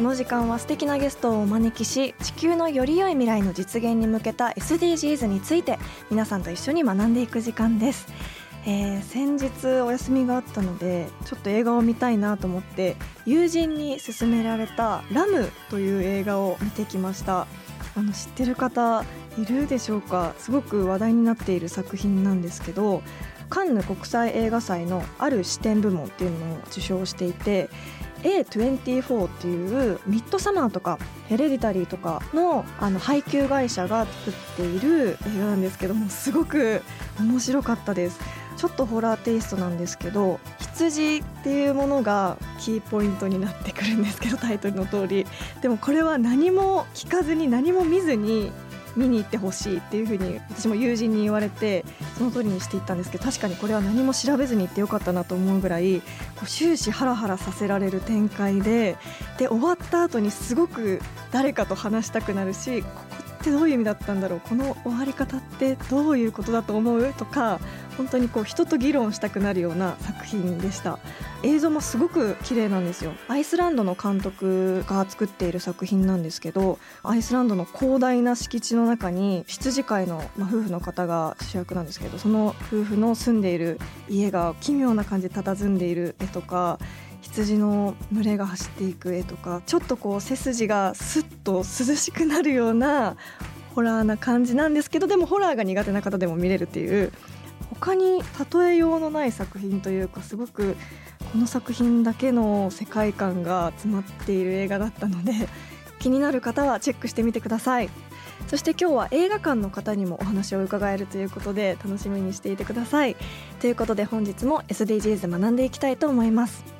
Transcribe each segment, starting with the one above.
この時間は素敵なゲストをお招きし地球のより良い未来の実現に向けた SDGs について皆さんと一緒に学んでいく時間です、えー先日お休みがあったのでちょっと映画を見たいなと思って友人に勧められた「ラム」という映画を見てきました。あの知ってる方いるでしょうか？すごく話題になっている作品なんですけどカンヌ国際映画祭のある視点部門っていうのを受賞していて A24 っていうミッドサマーとかヘレディタリーとかのあの配給会社が作っている映画なんですけどもすごく面白かったです。ちょっとホラーテイストなんですけど羊っていうものがキーポイントになってくるんですけどタイトルの通りでもこれは何も聞かずに何も見ずに見に行ってほしいっていうふうに私も友人に言われてその通りにしていったんですけど確かにこれは何も調べずに行ってよかったなと思うぐらいこう終始ハラハラさせられる展開でで終わった後にすごく誰かと話したくなるしってどういう意味だったんだろう？この終わり方ってどういうことだと思う？とか本当にこう人と議論したくなるような作品でした。映像もすごく綺麗なんですよ。アイスランドの監督が作っている作品なんですけどアイスランドの広大な敷地の中に羊飼いの、まあ、夫婦の方が主役なんですけどその夫婦の住んでいる家が奇妙な感じで佇んでいる絵とか羊の群れが走っていく絵とかちょっとこう背筋がスッと涼しくなるようなホラーな感じなんですけどでもホラーが苦手な方でも見れるっていう他に例えようのない作品というかすごくこの作品だけの世界観が詰まっている映画だったので気になる方はチェックしてみてください。そして今日は映画館の方にもお話を伺えるということで楽しみにしていてください。ということで本日も SDGs 学んでいきたいと思います。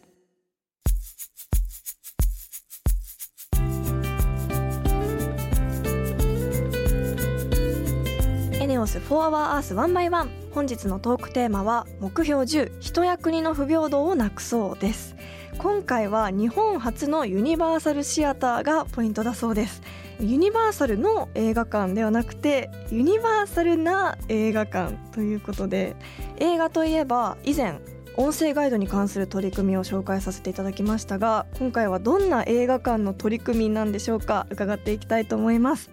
ネオス4 Hour Earth 1 by 1本日のトークテーマは目標10人や国の不平等をなくそうです。今回は日本初のユニバーサルシアターがポイントだそうです。ユニバーサルの映画館ではなくてユニバーサルな映画館ということで映画といえば以前音声ガイドに関する取り組みを紹介させていただきましたが今回はどんな映画館の取り組みなんでしょうか伺っていきたいと思います。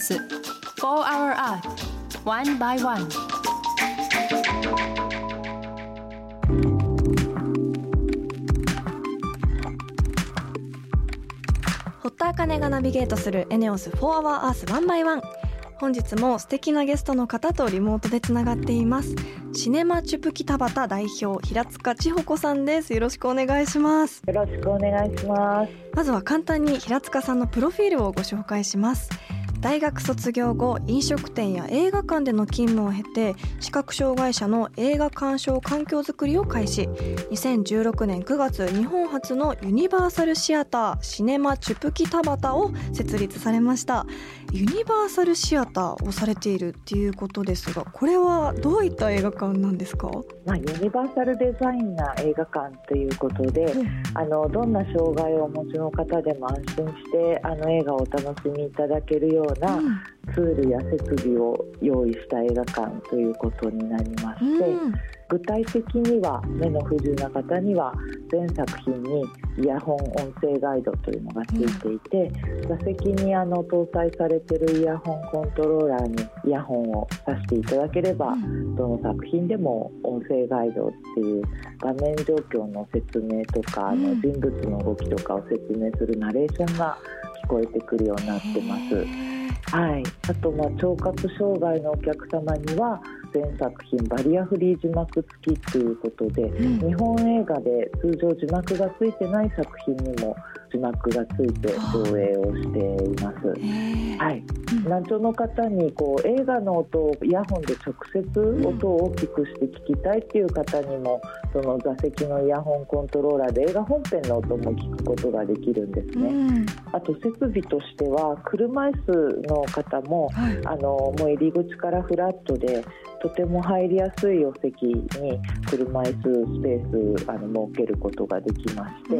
ス4 Hour Earth One by One. 堀田茜がナビゲートするエネオス4 Hour Earth 1 by 1本日も素敵なゲストの方とリモートでつながっています。シネマチュプキ田端代表平塚千穂子さんです。よろしくお願いします。よろしくお願いします。まずは簡単に平塚さんのプロフィールをご紹介します大学卒業後飲食店や映画館での勤務を経て視覚障害者の映画鑑賞環境づくりを開始。2016年9月日本初のユニバーサルシアターシネマチュプキタバタを設立されました。ユニバーサルシアターをされているっていうことですがこれはどういった映画館なんですか？まあ、ユニバーサルデザインな映画館ということで、あのどんな障害をお持ちの方でも安心してあの映画をお楽しみいただけるようなツールや設備を用意した映画館ということになりまして、うん具体的には目の不自由な方には全作品にイヤホン音声ガイドというのがついていて、座席にあの搭載されているイヤホンコントローラーにイヤホンを挿していただければ、どの作品でも音声ガイドっていう画面状況の説明とか、あの人物の動きとかを説明するナレーションが聞こえてくるようになってます。はい、あとまあ聴覚障害のお客様には全作品バリアフリー字幕付きということで、うん、日本映画で通常字幕がついてない作品にも字幕がついて上映をしています。はい、難聴の方にこう映画の音をイヤホンで直接音を大きくして聞きたいっていう方にもその座席のイヤホンコントローラーで映画本編の音も聞くことができるんですね。うん、あと設備としては車椅子の方も、はい、あのもう入り口からフラットでとても入りやすいお席に車椅子スペースあの設けることができまして、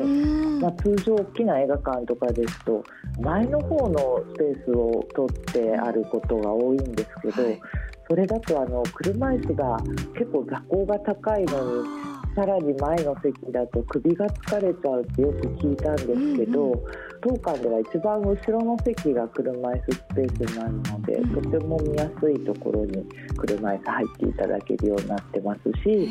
まあ、通常大きな映画館とかですと前の方のスペースを取ってあることが多いんですけど、はい、それだとあの車椅子が結構座高が高いのにさらに前の席だと首が疲れちゃうってよく聞いたんですけど、うんうん、当館では一番後ろの席が車椅子スペースになるので、うん、とても見やすいところに車椅子入っていただけるようになってますし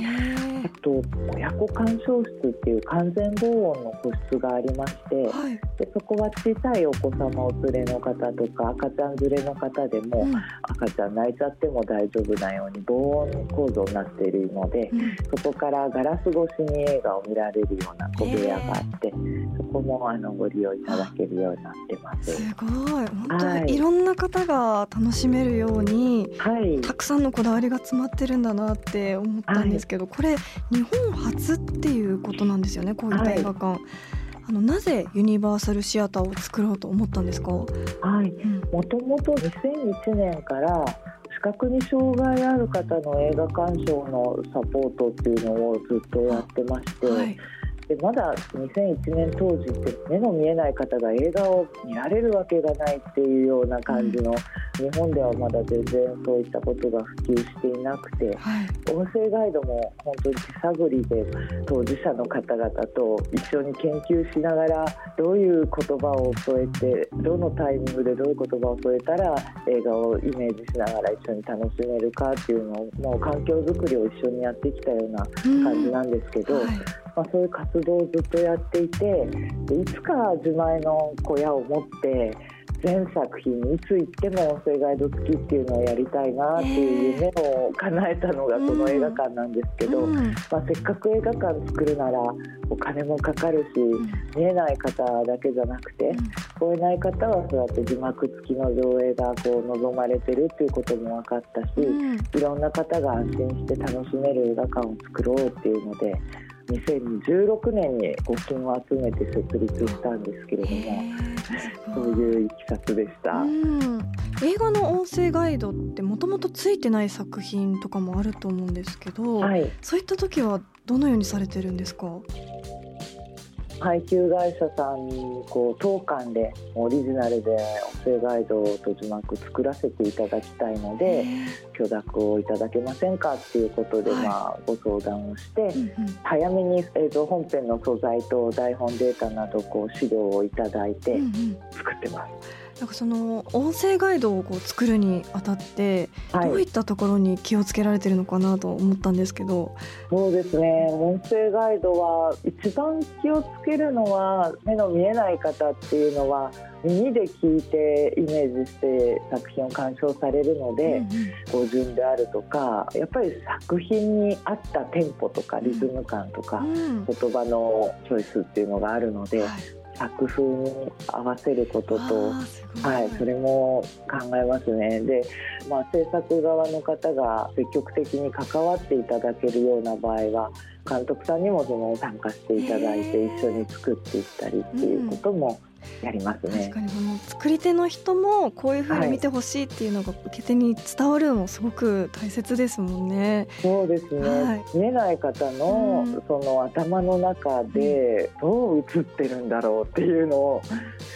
あと親子鑑賞室っていう完全防音の個室がありまして、はい、でそこは小さいお子様お連れの方とか赤ちゃん連れの方でも、うん、赤ちゃん泣いちゃっても大丈夫なように防音構造になっているので、うん、そこからガラス越しに映画を見られるような小部屋があって、そこもあのご利用いただけるようになってます。すごい。本当に、はい、いろんな方が楽しめるように、はい、たくさんのこだわりが詰まってるんだなって思ったんですけど、はい、これ日本初っていうことなんですよねこうい。った映画館。あのなぜユニバーサルシアターを作ろうと思ったんですか？はい、もともと2001年から視覚に障害ある方の映画鑑賞のサポートっていうのをずっとやってまして、はい、でまだ2001年当時って目の見えない方が映画を見られるわけがないっていうような感じの、うん、日本ではまだ全然そういったことが普及していなくて、はい、音声ガイドも本当に手探りで当事者の方々と一緒に研究しながらどういう言葉を添えてどのタイミングでどういう言葉を添えたら映画をイメージしながら一緒に楽しめるかっていうのをもう環境づくりを一緒にやってきたような感じなんですけど。うんはいまあ、そういう活動をずっとやっていていつか自前の小屋を持って全作品いつ行っても音声ガイド付きっていうのをやりたいなっていう夢を叶えたのがこの映画館なんですけど、うん、まあ、せっかく映画館作るならお金もかかるし、見えない方だけじゃなくて、聞こえない方はそうやって字幕付きの上映がこう望まれてるっていうことも分かったし、いろんな方が安心して楽しめる映画館を作ろうっていうので。2016年に募金を集めて設立したんですけれどもそういういきさつでした。映画の音声ガイドってもともとついてない作品とかもあると思うんですけど、はい、そういった時はどのようにされてるんですか？配給会社さんにこう当館でオリジナルで音声ガイドと字幕作らせていただきたいので許諾をいただけませんかっていうことで、まあ、ご相談をして、早めに映像本編の素材と台本データなどこう資料をいただいて作ってます。なんかその音声ガイドをこう作るにあたって、どういったところに気をつけられてるのかなと思ったんですけど。そうですね。音声ガイドは一番気をつけるのは目の見えない方っていうのは耳で聞いてイメージして作品を鑑賞されるので、語順であるとかやっぱり作品に合ったテンポとかリズム感とか、言葉のチョイスっていうのがあるので、作風に合わせることと、はい、それも考えますね。で、まあ、制作側の方が積極的に関わっていただけるような場合は監督さんにもその参加していただいて一緒に作っていったりっていうこともやりますね。確かに。この作り手の人もこういうふうに見てほしいっていうのが受け手に伝わるのもすごく大切ですもんね。そうですね。はい、見えない方の、その頭の中でどう映ってるんだろうっていうのを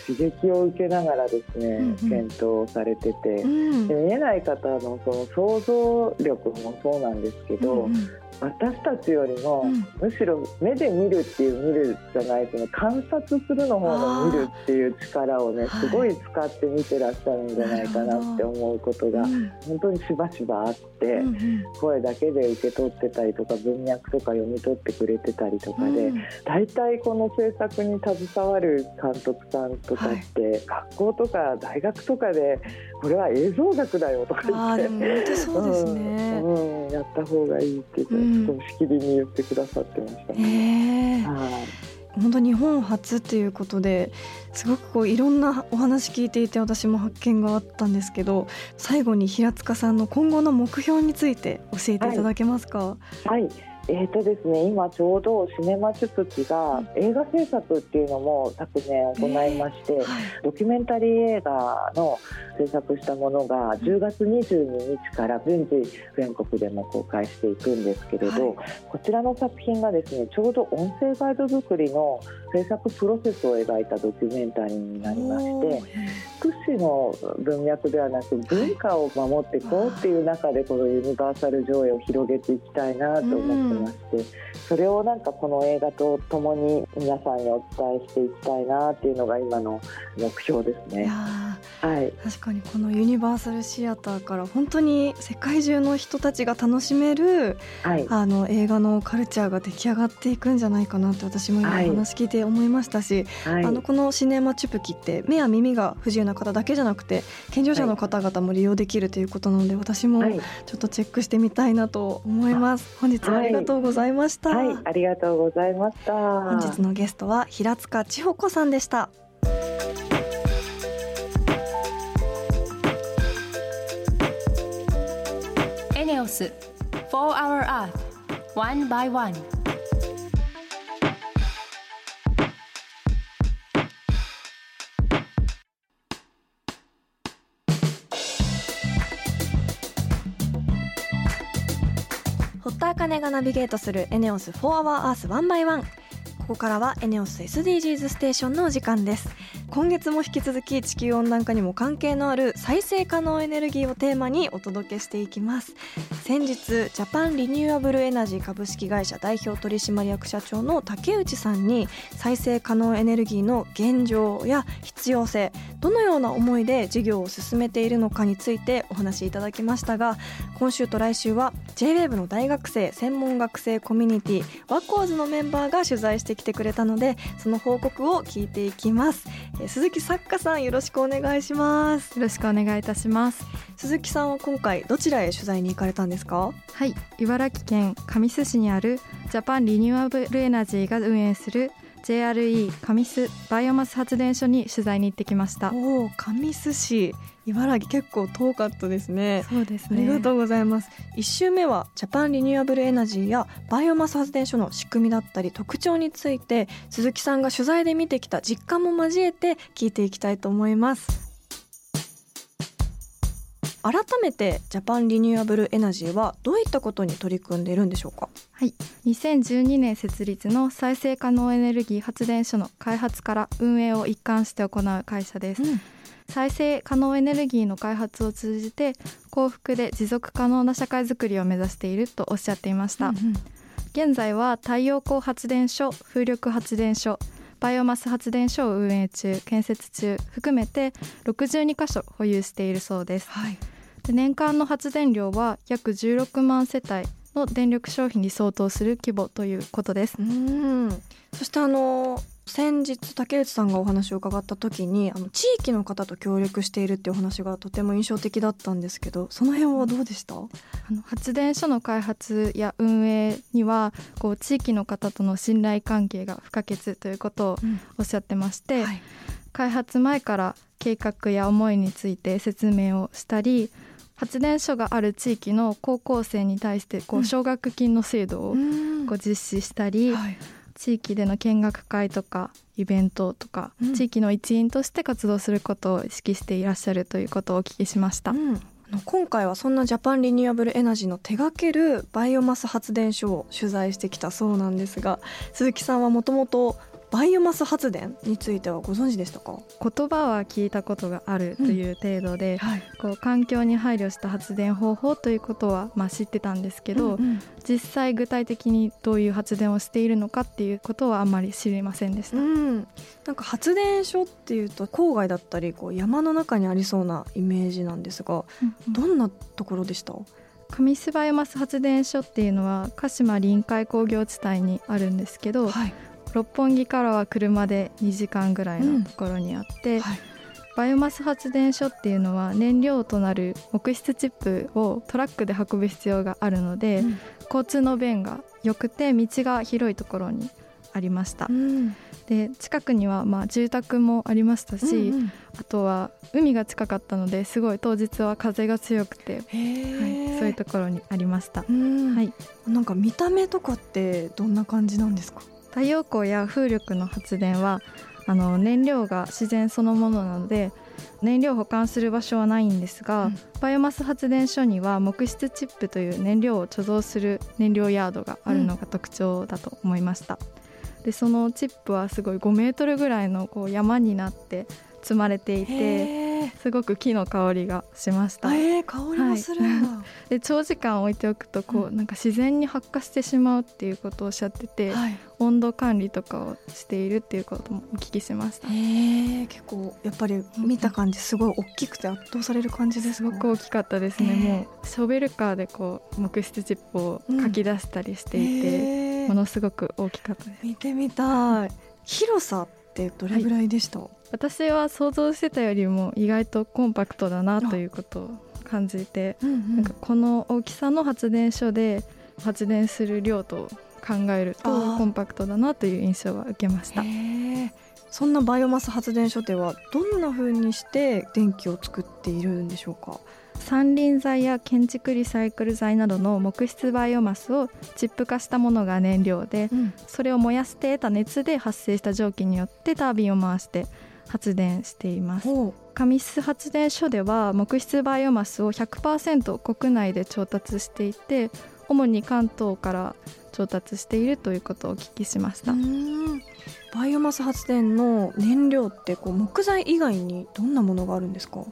刺激を受けながらですね、検討されてて、見えない方のその想像力もそうなんですけど、私たちよりも、むしろ目で見るっていう見るじゃないその観察するの方の見るっていう力をねすごい使って見てらっしゃるんじゃないかなって思うことが本当にしばしばあって、声だけで受け取ってたりとか文脈とか読み取ってくれてたりとかで、大体この制作に携わる監督さんとかって、学校とか大学とかでこれは映像学だよとか言ってうん、やった方がいいって言って、うん、しきりに言ってくださってましたね。はい。本当日本初っていうことですごくこういろんなお話聞いていて私も発見があったんですけど最後に平塚さんの今後の目標について教えていただけますか？はい、はいえーとですね、今ちょうどシネマチュプキが映画制作っていうのも昨年行いまして、えーはい、ドキュメンタリー映画の制作したものが10月22日から順次全国でも公開していくんですけれど、はい、こちらの作品がですねちょうど音声ガイド作りの制作プロセスを描いたドキュメンタリーになりまして福祉の文脈ではなく文化を守っていこうっていう中でこのユニバーサル上映を広げていきたいなと思ってまして、それをなんかこの映画とともに皆さんにお伝えしていきたいなっていうのが今の目標ですね。はい、確かにこのユニバーサルシアターから本当に世界中の人たちが楽しめる、はい、あの映画のカルチャーが出来上がっていくんじゃないかなって私も今話聞いて思いましたし、はい、あのこのシネマチュプキって目や耳が不自由な方だけじゃなくて健常者の方々も利用できるということなので私もちょっとチェックしてみたいなと思います。本日はありがとうございました。はい、ありがとうございました。本日のゲストは平塚千穂子さんでした。エネオス4 Hour Earth One by One 堀田茜がナビゲートするエネオス4 Hour Earth One by One ここからはエネオス SDGs ステーションのお時間です。今月も引き続き地球温暖化にも関係のある再生可能エネルギーをテーマにお届けしていきます。先日ジャパンリニューアブルエナジー株式会社代表取締役社長の竹内さんに再生可能エネルギーの現状や必要性どのような思いで事業を進めているのかについてお話しいただきましたが今週と来週は JWAVE の大学生専門学生コミュニティワコーズのメンバーが取材してきてくれたのでその報告を聞いていきます。鈴木作家さんよろしくお願いします。よろしくお願いいたします。鈴木さんは今回どちらへ取材に行かれたんですか？はい。茨城県神栖市にあるジャパンリニューアブルエナジーが運営する JRE 神栖バイオマス発電所に取材に行ってきました。おお神栖市茨城結構遠かったですね。そうですね。ありがとうございます。一週目はジャパンリニューアブルエナジーやバイオマス発電所の仕組みだったり特徴について鈴木さんが取材で見てきた実感も交えて聞いていきたいと思います改めてジャパンリニューアブルエナジーはどういったことに取り組んでいるんでしょうか？はい。2012年設立の再生可能エネルギー発電所の開発から運営を一貫して行う会社です、うん。再生可能エネルギーの開発を通じて幸福で持続可能な社会づくりを目指しているとおっしゃっていました、うんうん、現在は太陽光発電所風力発電所バイオマス発電所を運営中建設中含めて62箇所保有しているそうです、はい、で年間の発電量は約16万世帯の電力消費に相当する規模ということです。うん。そしてあの先日竹内さんがお話を伺った時にあの地域の方と協力しているっていうお話がとても印象的だったんですけどその辺はどうでした？あの発電所の開発や運営にはこう地域の方との信頼関係が不可欠ということをおっしゃってまして、うんはい、開発前から計画や思いについて説明をしたり発電所がある地域の高校生に対してこう奨学金の制度をこう実施したり、うんはい。地域での見学会とかイベントとか、うん、地域の一員として活動することを意識していらっしゃるということをお聞きしました。うん。今回はそんなジャパンリニューアブルエナジーの手掛けるバイオマス発電所を取材してきたそうなんですが鈴木さんはもともとバイオマス発電についてはご存知でしたか？言葉は聞いたことがあるという程度で、うん。はい、こう環境に配慮した発電方法ということはまあ知ってたんですけど、うんうん、実際具体的にどういう発電をしているのかっていうことはあまり知りませんでした、うん、なんか発電所っていうと郊外だったりこう山の中にありそうなイメージなんですが、うんうん、どんなところでした？上須バイオマス発電所っていうのは鹿島臨海工業地帯にあるんですけど、はい、六本木からは車で2時間ぐらいのところにあって、うんはい、バイオマス発電所っていうのは燃料となる木質チップをトラックで運ぶ必要があるので、うん、交通の便が良くて道が広いところにありました。うん。で近くにはまあ住宅もありましたし、うんうん、あとは海が近かったのですごい当日は風が強くて、はい、そういうところにありました、はい、なんか見た目とかってどんな感じなんですか？太陽光や風力の発電はあの燃料が自然そのものなので燃料を保管する場所はないんですが、うん、バイオマス発電所には木質チップという燃料を貯蔵する燃料ヤードがあるのが特徴だと思いました。うんでそのチップはすごい5メートルぐらいのこう山になって積まれていてすごく木の香りがしました。えー、香りもするんだ、はい、で長時間置いておくとこう、うん、なんか自然に発火してしまうっていうことをおっしゃってて、はい、温度管理とかをしているっていうこともお聞きしました。えー、結構やっぱり見た感じすごい大きくて圧倒される感じですすごく大きかったですね。もうショベルカーでこう木質チップをかき出したりしていて、うん、ものすごく大きかったです。見てみたい。広さってどれぐらいでした、はい、私は想像してたよりも意外とコンパクトだなということを感じて、うんうん、なんかこの大きさの発電所で発電する量と考えるとコンパクトだなという印象は受けました。そんなバイオマス発電所ではどんな風にして電気を作っているんでしょうか？山林材や建築リサイクル材などの木質バイオマスをチップ化したものが燃料で、うん、それを燃やして得た熱で発生した蒸気によってタービンを回して発電しています。上須発電所では木質バイオマスを100%国内で調達していて主に関東から調達しているということをお聞きしました。バイオマス発電の燃料ってこう木材以外にどんなものがあるんですか？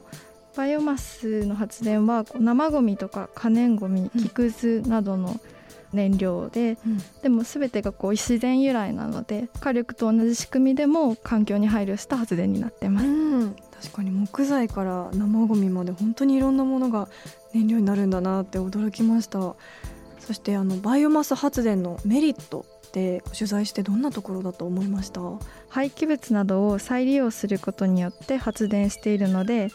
バイオマスの発電は生ごみとか可燃ごみ木くずなどの燃料で、うん、でも全てがこう自然由来なので火力と同じ仕組みでも環境に配慮した発電になってます、うん、確かに木材から生ごみまで本当にいろんなものが燃料になるんだなって驚きました。そしてあのバイオマス発電のメリットって取材してどんなところだと思いました？廃棄物などを再利用することによって発電しているので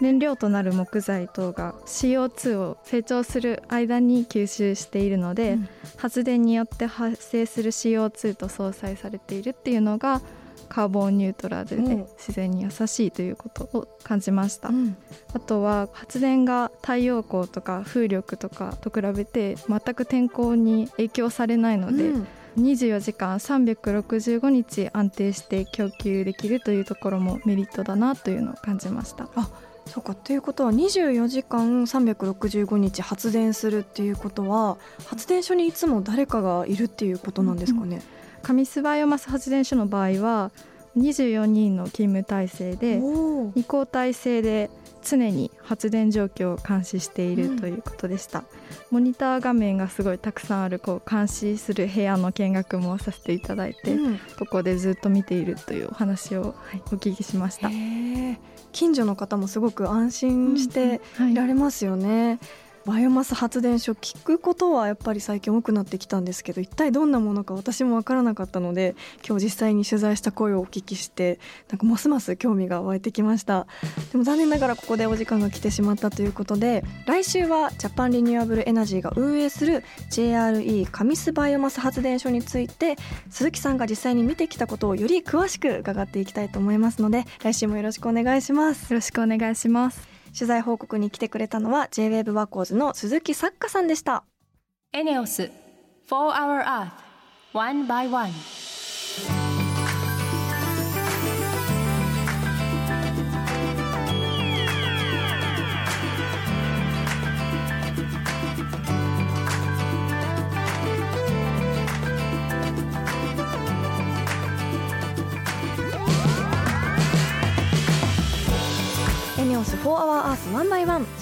燃料となる木材等が CO2 を成長する間に吸収しているので、うん、発電によって発生する CO2 と相殺されているっていうのがカーボンニュートラルで自然に優しいということを感じました、うん、あとは発電が太陽光とか風力とかと比べて全く天候に影響されないので、うん。24時間365日安定して供給できるというところもメリットだなというのを感じました。あそうかということは24時間365日発電するっていうことは発電所にいつも誰かがいるっていうことなんですかね、うん、上須バイオマス発電所の場合は24人の勤務体制で2交代制で常に発電状況を監視しているということでした、うん、モニター画面がすごいたくさんあるこう監視する部屋の見学もさせていただいて、うん、ここでずっと見ているというお話を、はい、お聞きしました。近所の方もすごく安心してい。られますよね、うんはいバイオマス発電所聞くことはやっぱり最近多くなってきたんですけど一体どんなものか私も分からなかったので今日実際に取材した声をお聞きしてなんかますます興味が湧いてきました。でも残念ながらここでお時間が来てしまったということで来週はジャパンリニューアブルエナジーが運営する JRE 神栖バイオマス発電所について鈴木さんが実際に見てきたことをより詳しく伺っていきたいと思いますので来週もよろしくお願いします。よろしくお願いします。取材報告に来てくれたのは J-WAVE WACODES の鈴木作家さんでした。エネオス4 Hour Earth One by One.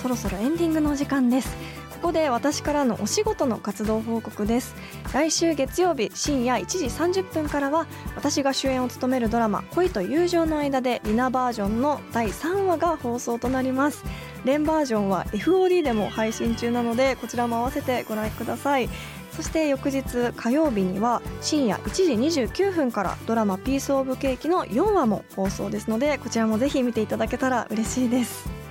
そろそろエンディングのお時間です。ここで私からのお仕事の活動報告です。来週月曜日深夜1時30分からは私が主演を務めるドラマ恋と友情の間でリナバージョンの第3話が放送となります。連バージョンは FOD でも配信中なのでこちらも合わせてご覧ください。そして翌日火曜日には深夜1時29分からドラマ「ピース・オブ・ケーキ」の4話も放送ですのでこちらもぜひ見ていただけたら嬉しいです。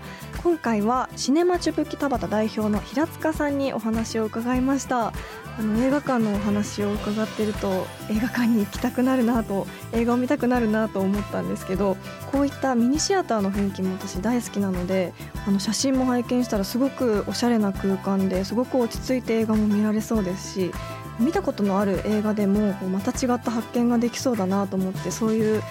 今回はシネマチュブ北畑代表の平塚さんにお話を伺いました。あの映画館のお話を伺ってると映画館に行きたくなるなと映画を見たくなるなと思ったんですけどこういったミニシアターの雰囲気も私大好きなのであの写真も拝見したらすごくおしゃれな空間ですごく落ち着いて映画も見られそうですし見たことのある映画でもまた違った発見ができそうだなと思ってそういう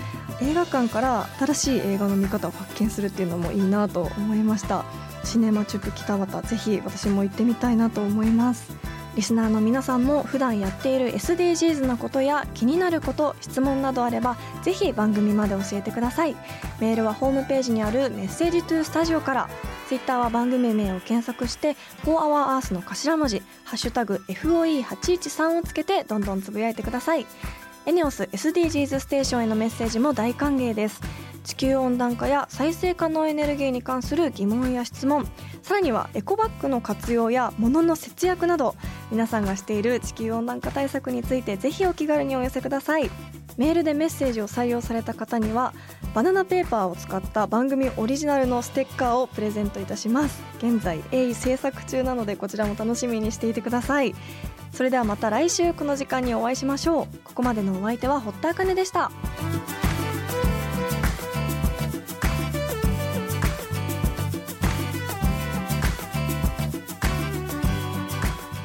映画館から新しい映画の見方を発見するっていうのもいいなと思いました。シネマチュプ北畑ぜひ私も行ってみたいなと思いますリスナーの皆さんも普段やっている SDGs のことや気になること質問などあればぜひ番組まで教えてください。メールはホームページにあるメッセージトゥースタジオから。ツイッターは番組名を検索して「4HourEarth」の頭文字「ハッシュタグ #FOE813」をつけてどんどんつぶやいてください。エネオス SDGs ステーションへのメッセージも大歓迎です。地球温暖化や再生可能エネルギーに関する疑問や質問。さらにはエコバッグの活用や物の節約など皆さんがしている地球温暖化対策についてぜひお気軽にお寄せください。メールでメッセージを採用された方にはバナナペーパーを使った番組オリジナルのステッカーをプレゼントいたします。現在鋭意制作中なのでこちらも楽しみにしていてください。それではまた来週この時間にお会いしましょう。ここまでのお相手は堀田茜でした。